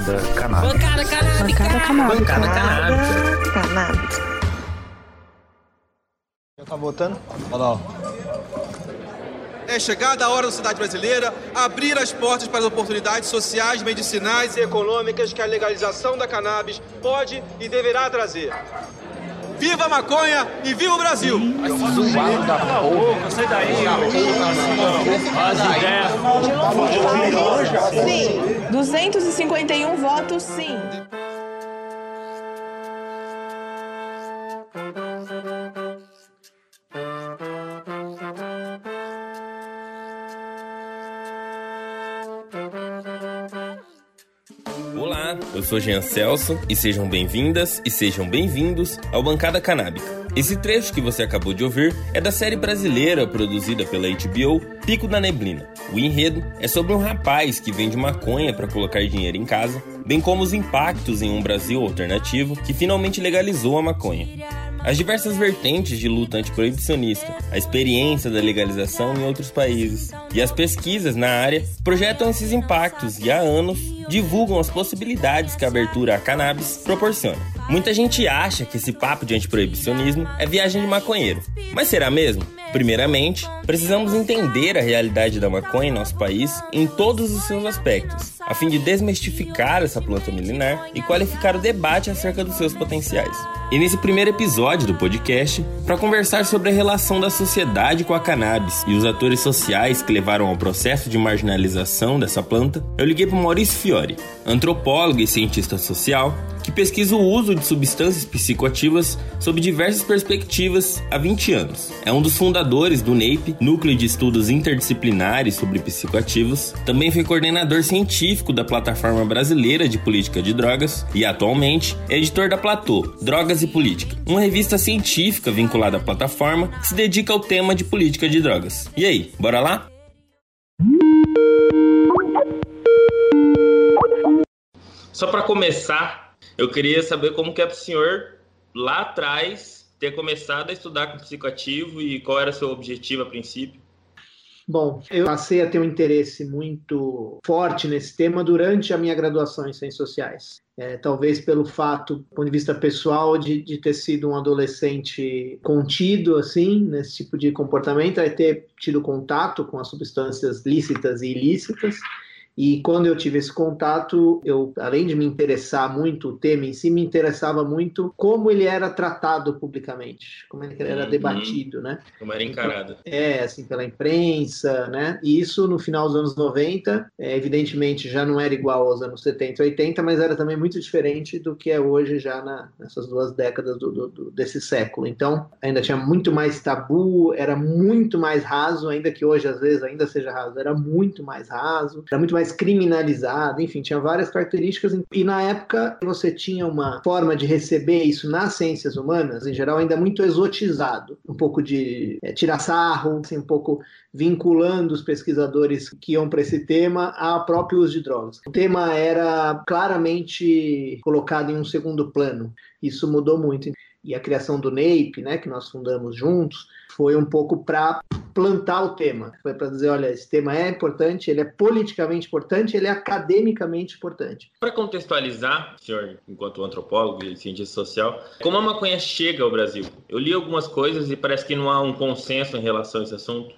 Bancada canábica. Bancada canábica. Bancada canábica. Bancada canábica. Canábica. Já tá votando? Olha lá. É chegada a hora da sociedade brasileira abrir as portas para as oportunidades sociais, medicinais e econômicas que a legalização da cannabis pode e deverá trazer. Viva a maconha e viva o Brasil! Sim. 251 votos, sim. Sou Jean Celso e sejam bem-vindas e sejam bem-vindos ao Bancada Canábica. Esse trecho que você acabou de ouvir é da série brasileira produzida pela HBO Pico da Neblina. O enredo é sobre um rapaz que vende maconha para colocar dinheiro em casa, bem como os impactos em um Brasil alternativo que finalmente legalizou a maconha. As diversas vertentes de luta antiproibicionista, a experiência da legalização em outros países e as pesquisas na área projetam esses impactos e há anos divulgam as possibilidades que a abertura à cannabis proporciona. Muita gente acha que esse papo de antiproibicionismo é viagem de maconheiro. Mas será mesmo? Primeiramente, precisamos entender a realidade da maconha em nosso país em todos os seus aspectos, a fim de desmistificar essa planta milenar e qualificar o debate acerca dos seus potenciais. E nesse primeiro episódio do podcast, para conversar sobre a relação da sociedade com a cannabis e os atores sociais que levaram ao processo de marginalização dessa planta, eu liguei para Maurício Fiore, antropólogo e cientista social, que pesquisa o uso de substâncias psicoativas sob diversas perspectivas há 20 anos. É um dos fundadores do NAPE, Núcleo de Estudos Interdisciplinares sobre Psicoativos. Também foi coordenador científico da Plataforma Brasileira de Política de Drogas e atualmente é editor da Platô, Drogas e Política, uma revista científica vinculada à plataforma que se dedica ao tema de política de drogas. E aí, bora lá? Só para começar, eu queria saber como que é para o senhor lá atrás ter começado a estudar com psicoativo e qual era seu objetivo a princípio. Bom, eu passei a ter um interesse muito forte nesse tema durante a minha graduação em Ciências Sociais. É, talvez pelo fato, do ponto de vista pessoal, de, de ter sido um adolescente contido, assim, nesse tipo de comportamento, é ter tido contato com as substâncias lícitas e ilícitas, e quando eu tive esse contato, eu, além de me interessar muito o tema em si, me interessava muito como ele era tratado publicamente, como ele era Uhum. debatido, né? Como era encarado. É, assim, pela imprensa, né? E isso no final dos anos 90, é, evidentemente já não era igual aos anos 70 e 80, mas era também muito diferente do que é hoje já na, nessas duas décadas do, do- do- desse século. Então, ainda tinha muito mais tabu, era muito mais raso, ainda que hoje às vezes ainda seja raso, era muito mais raso, era muito mais criminalizado, enfim, tinha várias características. E na época você tinha uma forma de receber isso nas ciências humanas, em geral, ainda muito exotizado, um pouco de é, tirar sarro, assim, um pouco vinculando os pesquisadores que iam para esse tema ao próprio uso de drogas. O tema era claramente colocado em um segundo plano. Isso mudou muito. E a criação do NAPE, né, que nós fundamos juntos, foi um pouco para plantar o tema. Foi para dizer, olha, esse tema é importante, ele é politicamente importante, ele é academicamente importante. Para contextualizar, senhor, enquanto antropólogo e cientista social, como a maconha chega ao Brasil? Eu li algumas coisas e parece que não há um consenso em relação a esse assunto.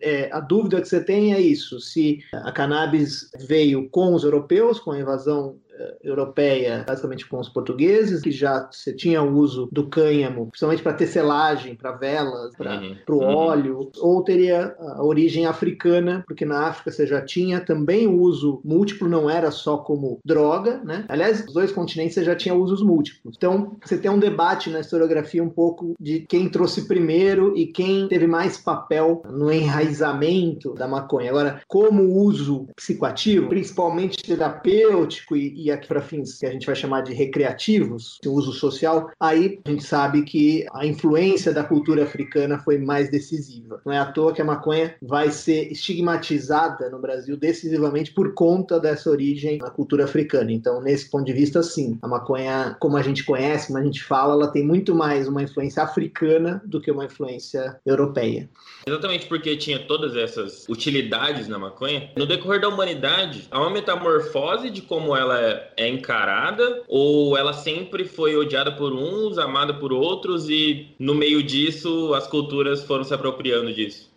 É, a dúvida que você tem é isso: se a cannabis veio com os europeus, com a invasão europeia, basicamente com os portugueses, que já você tinha o uso do cânhamo, principalmente para tecelagem, para velas, para Uhum. o Uhum. óleo, ou teria a origem africana, porque na África você já tinha também o uso múltiplo, não era só como droga, né? Aliás, os dois continentes você já tinha usos múltiplos. Então, você tem um debate na historiografia um pouco de quem trouxe primeiro e quem teve mais papel no enraizamento da maconha. Agora, como uso psicoativo, principalmente terapêutico e, e aqui para fins que a gente vai chamar de recreativos, de uso social, aí a gente sabe que a influência da cultura africana foi mais decisiva. Não é à toa que a maconha vai ser estigmatizada no Brasil decisivamente por conta dessa origem na cultura africana. Então, nesse ponto de vista, sim, a maconha, como a gente conhece, como a gente fala, ela tem muito mais uma influência africana do que uma influência europeia. Exatamente porque tinha todas essas utilidades na maconha. No decorrer da humanidade, há uma metamorfose de como ela é encarada, ou ela sempre foi odiada por uns, amada por outros, e no meio disso as culturas foram se apropriando disso?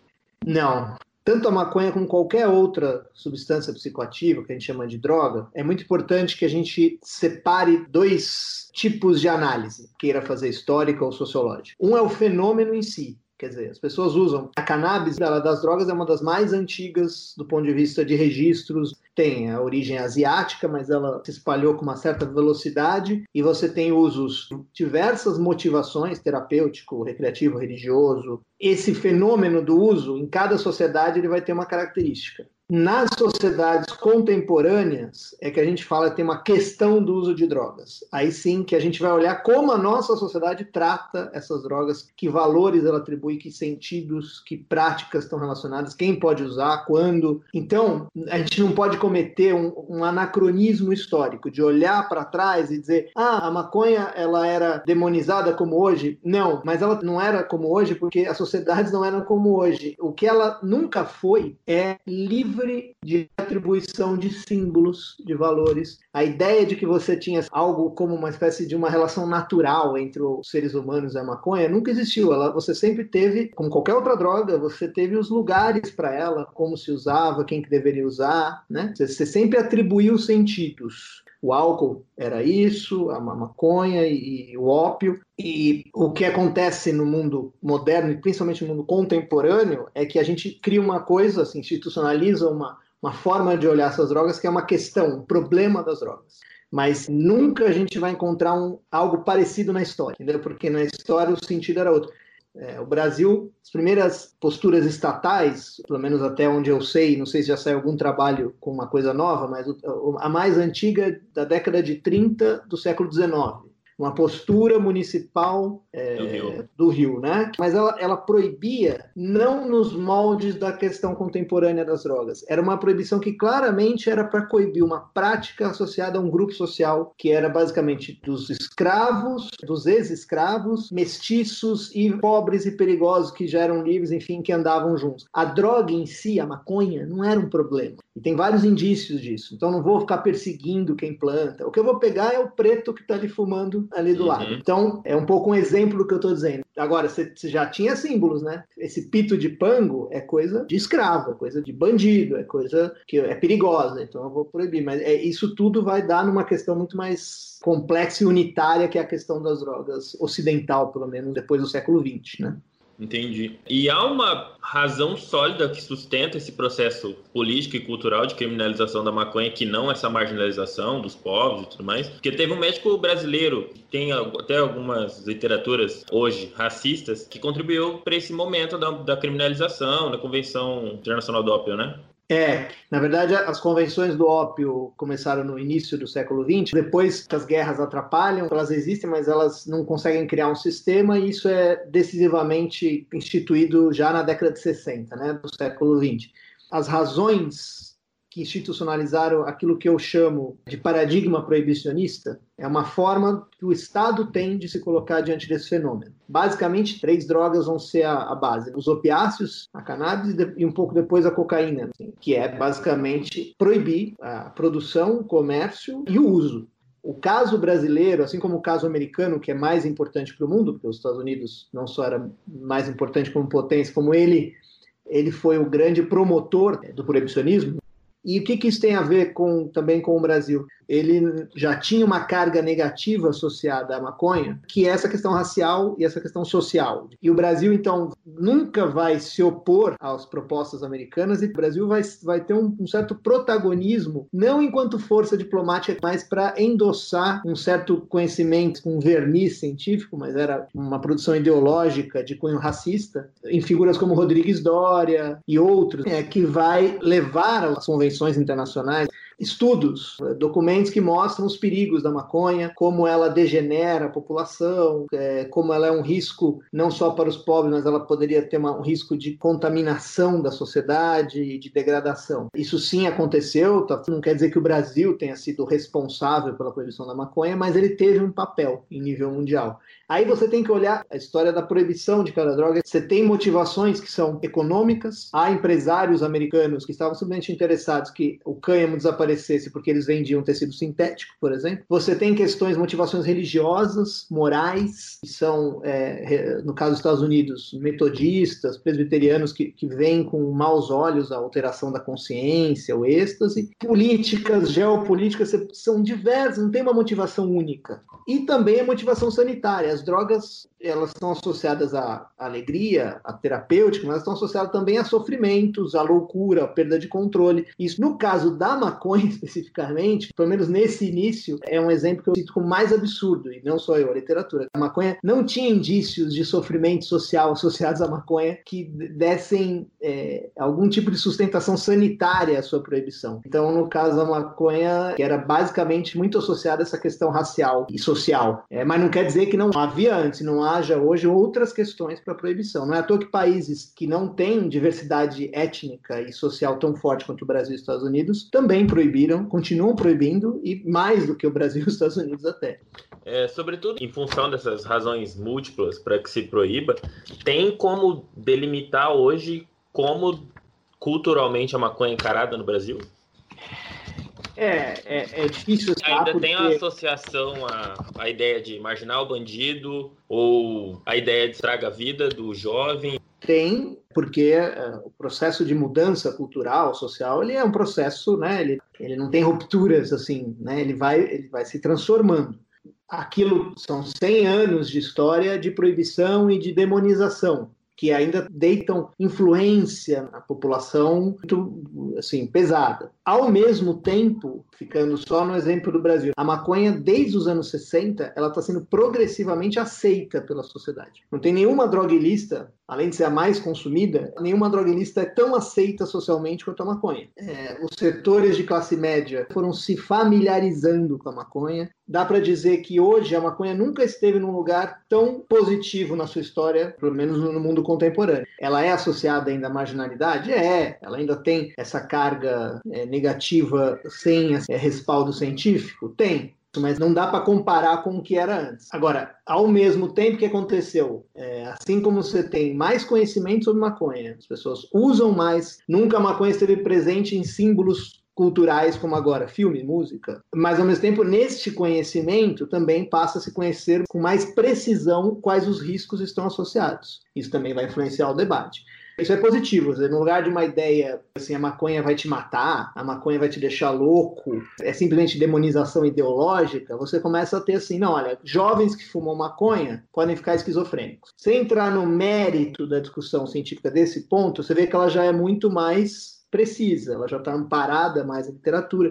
Não. Tanto a maconha como qualquer outra substância psicoativa, que a gente chama de droga, é muito importante que a gente separe dois tipos de análise, queira fazer histórica ou sociológica. Um é o fenômeno em si, Quer dizer, as pessoas usam a cannabis ela, das drogas é uma das mais antigas do ponto de vista de registros. Tem a origem asiática, mas ela se espalhou com uma certa velocidade e você tem usos diversas motivações terapêutico, recreativo, religioso. Esse fenômeno do uso em cada sociedade ele vai ter uma característica. Nas sociedades contemporâneas é que a gente fala tem uma questão do uso de drogas. Aí sim que a gente vai olhar como a nossa sociedade trata essas drogas, que valores ela atribui, que sentidos, que práticas estão relacionadas, quem pode usar, quando. Então, a gente não pode cometer um, um anacronismo histórico de olhar para trás e dizer, ah, a maconha ela era demonizada como hoje. Não, mas ela não era como hoje porque as sociedades não eram como hoje. O que ela nunca foi é livre livre de atribuição de símbolos, de valores. A ideia de que você tinha algo como uma espécie de uma relação natural entre os seres humanos e a maconha nunca existiu. Ela, você sempre teve, como qualquer outra droga, você teve os lugares para ela, como se usava, quem que deveria usar, né? Você, você sempre atribuiu sentidos o álcool era isso, a maconha e, e, o ópio. E o que acontece no mundo moderno, e principalmente no mundo contemporâneo, é que a gente cria uma coisa, assim, institucionaliza uma, uma forma de olhar essas drogas que é uma questão, um problema das drogas. Mas nunca a gente vai encontrar um, algo parecido na história, entendeu? Porque na história o sentido era outro. É, o Brasil, as primeiras posturas estatais, pelo menos até onde eu sei, não sei se já saiu algum trabalho com uma coisa nova, mas a mais antiga é da década de 30 do século XIX uma postura municipal é, do, Rio. do, Rio. né? Mas ela, ela proibia não nos moldes da questão contemporânea das drogas. Era uma proibição que claramente era para coibir uma prática associada a um grupo social que era basicamente dos escravos, dos ex-escravos, mestiços e pobres e perigosos que já eram livres, enfim, que andavam juntos. A droga em si, a maconha, não era um problema. E tem vários indícios disso. Então não vou ficar perseguindo quem planta. O que eu vou pegar é o preto que está ali fumando ali do uhum. lado. Então é um pouco um exemplo do que eu estou dizendo. Agora, você já tinha símbolos, né? Esse pito de pango é coisa de escravo, é coisa de bandido, é coisa que é perigosa. Então eu vou proibir. Mas é, isso tudo vai dar numa questão muito mais complexa e unitária que é a questão das drogas ocidental, pelo menos depois do século XX, né? Entendi. E há uma razão sólida que sustenta esse processo político e cultural de criminalização da maconha, que não essa marginalização dos povos e tudo mais. Porque teve um médico brasileiro, tem até algumas literaturas hoje racistas, que contribuiu para esse momento da, da criminalização, da Convenção Internacional do Ópio, né? É, na verdade, as convenções do ópio começaram no início do século XX, depois que as guerras atrapalham, elas existem, mas elas não conseguem criar um sistema, e isso é decisivamente instituído já na década de 60, né, do século XX. As razões que institucionalizaram aquilo que eu chamo de paradigma proibicionista, é uma forma que o Estado tem de se colocar diante desse fenômeno. Basicamente, três drogas vão ser a, a base: os opiáceos, a cannabis e um pouco depois a cocaína, assim, que é basicamente proibir a produção, o comércio e o uso. O caso brasileiro, assim como o caso americano, que é mais importante para o mundo, porque os Estados Unidos não só era mais importante como potência, como ele ele foi o grande promotor do proibicionismo, e o que, que isso tem a ver com, também com o Brasil? Ele já tinha uma carga negativa associada à maconha, que é essa questão racial e essa questão social. E o Brasil, então, nunca vai se opor às propostas americanas e o Brasil vai, vai ter um, um certo protagonismo, não enquanto força diplomática, mas para endossar um certo conhecimento, um verniz científico, mas era uma produção ideológica de cunho racista, em figuras como Rodrigues Doria e outros, é, que vai levar as convenções internacionais estudos, documentos que mostram os perigos da maconha, como ela degenera a população, é, como ela é um risco não só para os pobres, mas ela poderia ter um risco de contaminação da sociedade e de degradação. Isso sim aconteceu, tá? não quer dizer que o Brasil tenha sido responsável pela proibição da maconha, mas ele teve um papel em nível mundial. Aí você tem que olhar a história da proibição de cada droga. Você tem motivações que são econômicas. Há empresários americanos que estavam simplesmente interessados que o cânhamo desaparecesse porque eles vendiam tecido sintético, por exemplo. Você tem questões, motivações religiosas, morais, que são, é, no caso dos Estados Unidos, metodistas, presbiterianos que, que veem com maus olhos a alteração da consciência, o êxtase. Políticas, geopolíticas, são diversas, não tem uma motivação única. E também a motivação sanitária as drogas elas estão associadas à alegria, à terapêutica, mas estão associadas também a sofrimentos, à loucura, à perda de controle. Isso, no caso da maconha especificamente, pelo menos nesse início, é um exemplo que eu cito como mais absurdo, e não só eu, a literatura. A maconha não tinha indícios de sofrimento social associados à maconha que dessem é, algum tipo de sustentação sanitária à sua proibição. Então, no caso da maconha, que era basicamente muito associada a essa questão racial e social. É, mas não quer dizer que não havia antes, não haja hoje outras questões para proibição. Não é à toa que países que não têm diversidade étnica e social tão forte quanto o Brasil e os Estados Unidos também proibiram, continuam proibindo, e mais do que o Brasil e os Estados Unidos até. É, sobretudo em função dessas razões múltiplas para que se proíba, tem como delimitar hoje como culturalmente a maconha é encarada no Brasil? É, é, é difícil Ainda porque... tem a associação à, à ideia de marginal bandido ou a ideia de estraga a vida do jovem? Tem, porque uh, o processo de mudança cultural, social, ele é um processo, né? Ele, ele não tem rupturas, assim, né? Ele vai, ele vai se transformando. Aquilo são 100 anos de história de proibição e de demonização que ainda deitam influência na população muito assim, pesada. Ao mesmo tempo, ficando só no exemplo do Brasil, a maconha, desde os anos 60, ela está sendo progressivamente aceita pela sociedade. Não tem nenhuma droga ilícita, além de ser a mais consumida, nenhuma droga ilícita é tão aceita socialmente quanto a maconha. É, os setores de classe média foram se familiarizando com a maconha. Dá para dizer que hoje a maconha nunca esteve num lugar tão positivo na sua história, pelo menos no mundo contemporâneo. Ela é associada ainda à marginalidade? É. Ela ainda tem essa carga é, negativa sem é, respaldo científico? Tem mas não dá para comparar com o que era antes. Agora, ao mesmo tempo que aconteceu, é, assim como você tem mais conhecimento sobre maconha, as pessoas usam mais, nunca a maconha esteve presente em símbolos culturais como agora filme, música, mas ao mesmo tempo neste conhecimento também passa a se conhecer com mais precisão quais os riscos estão associados. Isso também vai influenciar o debate. Isso é positivo. No lugar de uma ideia assim, a maconha vai te matar, a maconha vai te deixar louco, é simplesmente demonização ideológica, você começa a ter assim, não, olha, jovens que fumam maconha podem ficar esquizofrênicos. Se entrar no mérito da discussão científica desse ponto, você vê que ela já é muito mais precisa, ela já está amparada mais na literatura.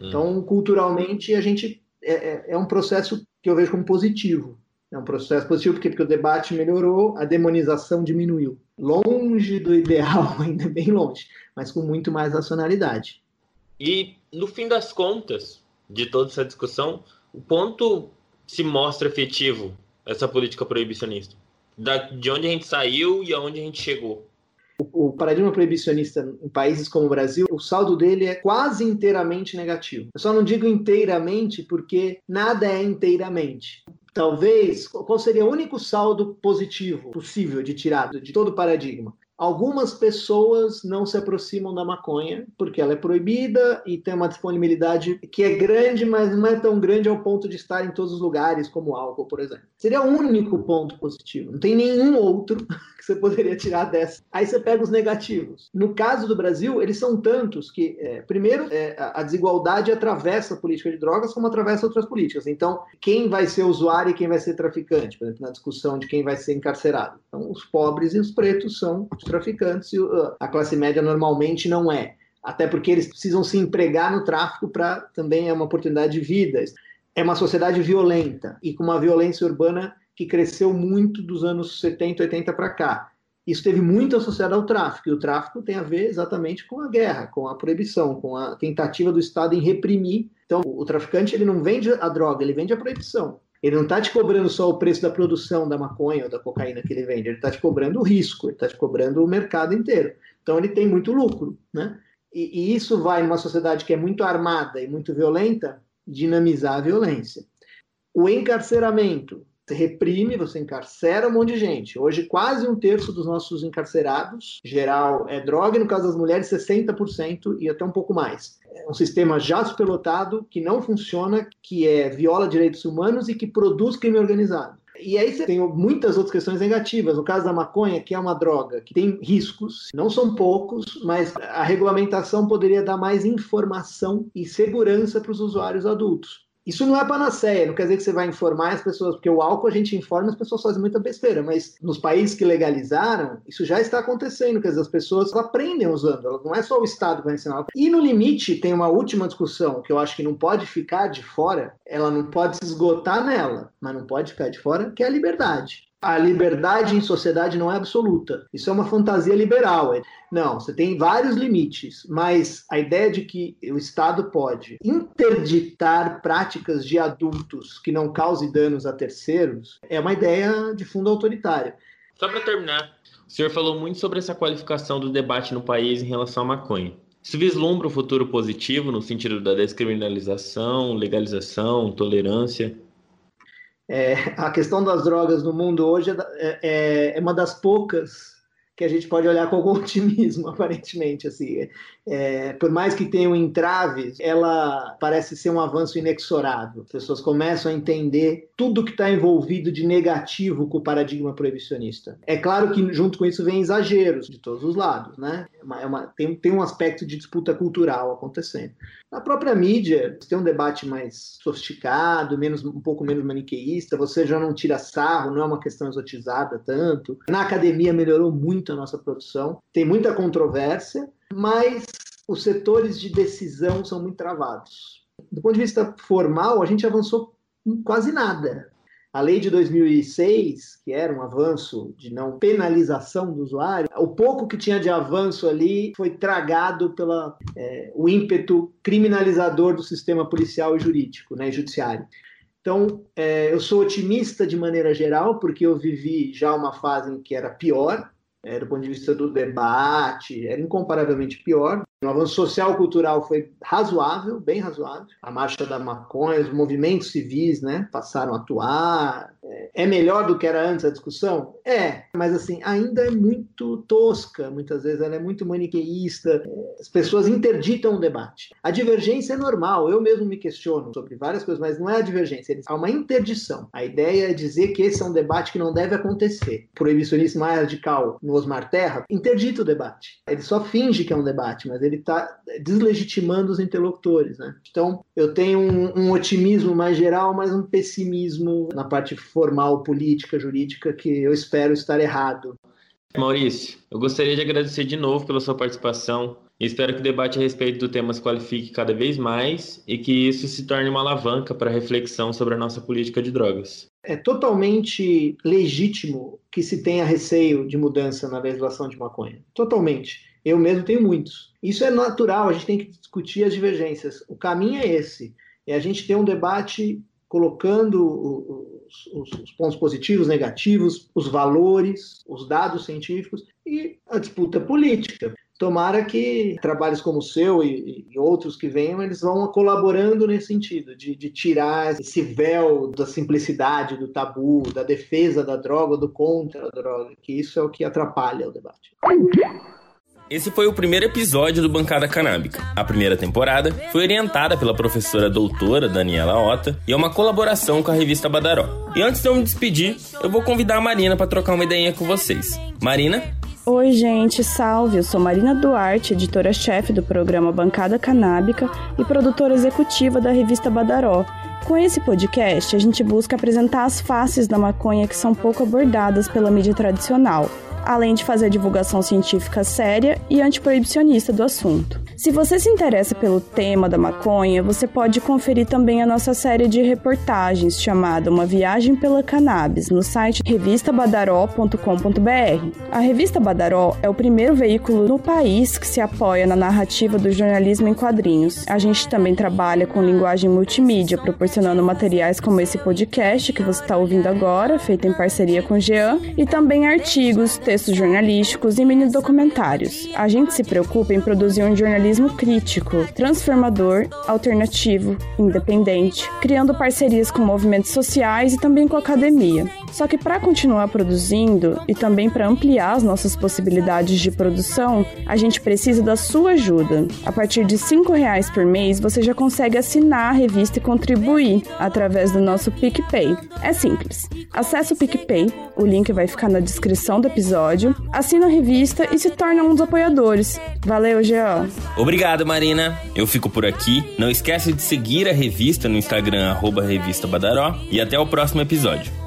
Hum. Então, culturalmente, a gente é, é, é um processo que eu vejo como positivo. É um processo positivo porque, porque o debate melhorou, a demonização diminuiu. Longe do ideal, ainda bem longe, mas com muito mais racionalidade. E, no fim das contas, de toda essa discussão, o ponto se mostra efetivo essa política proibicionista? Da, de onde a gente saiu e aonde a gente chegou? O, o paradigma proibicionista em países como o Brasil, o saldo dele é quase inteiramente negativo. Eu só não digo inteiramente porque nada é inteiramente. Talvez, qual seria o único saldo positivo possível de tirado de todo o paradigma? Algumas pessoas não se aproximam da maconha porque ela é proibida e tem uma disponibilidade que é grande, mas não é tão grande ao ponto de estar em todos os lugares, como álcool, por exemplo. Seria o único ponto positivo. Não tem nenhum outro você poderia tirar dessa. Aí você pega os negativos. No caso do Brasil, eles são tantos que, é, primeiro, é, a desigualdade atravessa a política de drogas como atravessa outras políticas. Então, quem vai ser usuário e quem vai ser traficante, por exemplo, na discussão de quem vai ser encarcerado. Então, os pobres e os pretos são os traficantes e a classe média normalmente não é. Até porque eles precisam se empregar no tráfico para também é uma oportunidade de vida é uma sociedade violenta e com uma violência urbana que cresceu muito dos anos 70, 80 para cá. Isso teve muito associado ao tráfico, e o tráfico tem a ver exatamente com a guerra, com a proibição, com a tentativa do Estado em reprimir. Então, o traficante ele não vende a droga, ele vende a proibição. Ele não está te cobrando só o preço da produção da maconha ou da cocaína que ele vende, ele está te cobrando o risco, ele está te cobrando o mercado inteiro. Então, ele tem muito lucro, né? E, e isso vai, numa sociedade que é muito armada e muito violenta, dinamizar a violência. O encarceramento, você reprime, você encarcera um monte de gente. Hoje, quase um terço dos nossos encarcerados, geral, é droga, e no caso das mulheres, 60% e até um pouco mais. É um sistema já superlotado, que não funciona, que é viola direitos humanos e que produz crime organizado. E aí você tem muitas outras questões negativas. No caso da maconha, que é uma droga que tem riscos, não são poucos, mas a regulamentação poderia dar mais informação e segurança para os usuários adultos. Isso não é panaceia, não quer dizer que você vai informar as pessoas, porque o álcool a gente informa, as pessoas fazem muita besteira, mas nos países que legalizaram, isso já está acontecendo, quer dizer, as pessoas aprendem usando, não é só o Estado que vai ensinar. E no limite, tem uma última discussão que eu acho que não pode ficar de fora, ela não pode se esgotar nela, mas não pode ficar de fora, que é a liberdade a liberdade em sociedade não é absoluta. Isso é uma fantasia liberal. Não, você tem vários limites, mas a ideia de que o Estado pode interditar práticas de adultos que não causem danos a terceiros é uma ideia de fundo autoritário. Só para terminar, o senhor falou muito sobre essa qualificação do debate no país em relação à maconha. Isso vislumbra um futuro positivo no sentido da descriminalização, legalização, tolerância? É, a questão das drogas no mundo hoje é, é, é, uma das poucas que a gente pode olhar com algum otimismo, aparentemente. Assim, é, por mais que tenham entraves, ela parece ser um avanço inexorável. As pessoas começam a entender tudo que está envolvido de negativo com o paradigma proibicionista. É claro que junto com isso vem exageros de todos os lados, né? É é uma, tem, tem um aspecto de disputa cultural acontecendo. Na própria mídia, tem um debate mais sofisticado, menos, um pouco menos maniqueísta, você já não tira sarro, não é uma questão exotizada tanto. Na academia melhorou muito a nossa produção, tem muita controvérsia, mas os setores de decisão são muito travados. Do ponto de vista formal, a gente avançou quase nada. A lei de 2006, que era um avanço de não penalização do usuário, o pouco que tinha de avanço ali foi tragado pelo é, o ímpeto criminalizador do sistema policial e jurídico, né, judiciário. Então, é, eu sou otimista de maneira geral, porque eu vivi já uma fase em que era pior, é, do ponto de vista do debate, era incomparavelmente pior. O avanço social cultural foi razoável, bem razoável. A marcha da maconha, os movimentos civis, né, passaram a atuar. É melhor do que era antes a discussão? É, mas assim, ainda é muito tosca, muitas vezes ela é muito maniqueísta. As pessoas interditam o debate. A divergência é normal, eu mesmo me questiono sobre várias coisas, mas não é a divergência, há uma interdição. A ideia é dizer que esse é um debate que não deve acontecer. O proibicionismo mais radical no Osmar Terra interdita o debate. Ele só finge que é um debate, mas ele está deslegitimando os interlocutores. Né? Então, eu tenho um, um, otimismo mais geral, mas um pessimismo na parte formal, política, jurídica, que eu espero estar errado. Maurício, eu gostaria de agradecer de novo pela sua participação. Espero que o debate a respeito do tema se qualifique cada vez mais e que isso se torne uma alavanca para a reflexão sobre a nossa política de drogas. É totalmente legítimo que se tenha receio de mudança na legislação de maconha. Totalmente. Eu mesmo tenho muitos. Isso é natural, a gente tem que discutir as divergências. O caminho é esse. É a gente ter um debate colocando os, os, os, pontos positivos, negativos, os valores, os dados científicos e a disputa política. Tomara que trabalhos como o seu e, e outros que venham, eles vão colaborando nesse sentido, de, de, tirar esse véu da simplicidade, do tabu, da defesa da droga, do contra a droga, que isso é o que atrapalha o debate. Esse foi o primeiro episódio do Bancada Canábica. A primeira temporada foi orientada pela professora doutora Daniela Ota e é uma colaboração com a revista Badaró. E antes de eu me despedir, eu vou convidar a Marina para trocar uma ideinha com vocês. Marina? Oi, gente, salve! Eu sou Marina Duarte, editora-chefe do programa Bancada Canábica e produtora executiva da revista Badaró. Com esse podcast, a gente busca apresentar as faces da maconha que são pouco abordadas pela mídia tradicional além de fazer divulgação científica séria e antiproibicionista do assunto. Se você se interessa pelo tema da maconha, você pode conferir também a nossa série de reportagens chamada Uma Viagem pela Cannabis no site revistabadaró.com.br. A revista Badaró é o primeiro veículo no país que se apoia na narrativa do jornalismo em quadrinhos. A gente também trabalha com linguagem multimídia, proporcionando materiais como esse podcast que você está ouvindo agora, feito em parceria com o Jean, e também artigos, textos jornalísticos e mini documentários. A gente se preocupa em produzir um jornalismo crítico, transformador, alternativo, independente, criando parcerias com movimentos sociais e também com a academia. Só que para continuar produzindo e também para ampliar as nossas possibilidades de produção, a gente precisa da sua ajuda. A partir de R$ reais por mês, você já consegue assinar a revista e contribuir através do nosso PicPay. É simples. Acesse o PicPay, o link vai ficar na descrição do episódio, assina a revista e se torna um dos apoiadores. Valeu, Jean! Obrigado, Marina. Eu fico por aqui. Não esquece de seguir a revista no Instagram, arroba Revista Badaró. E até o próximo episódio.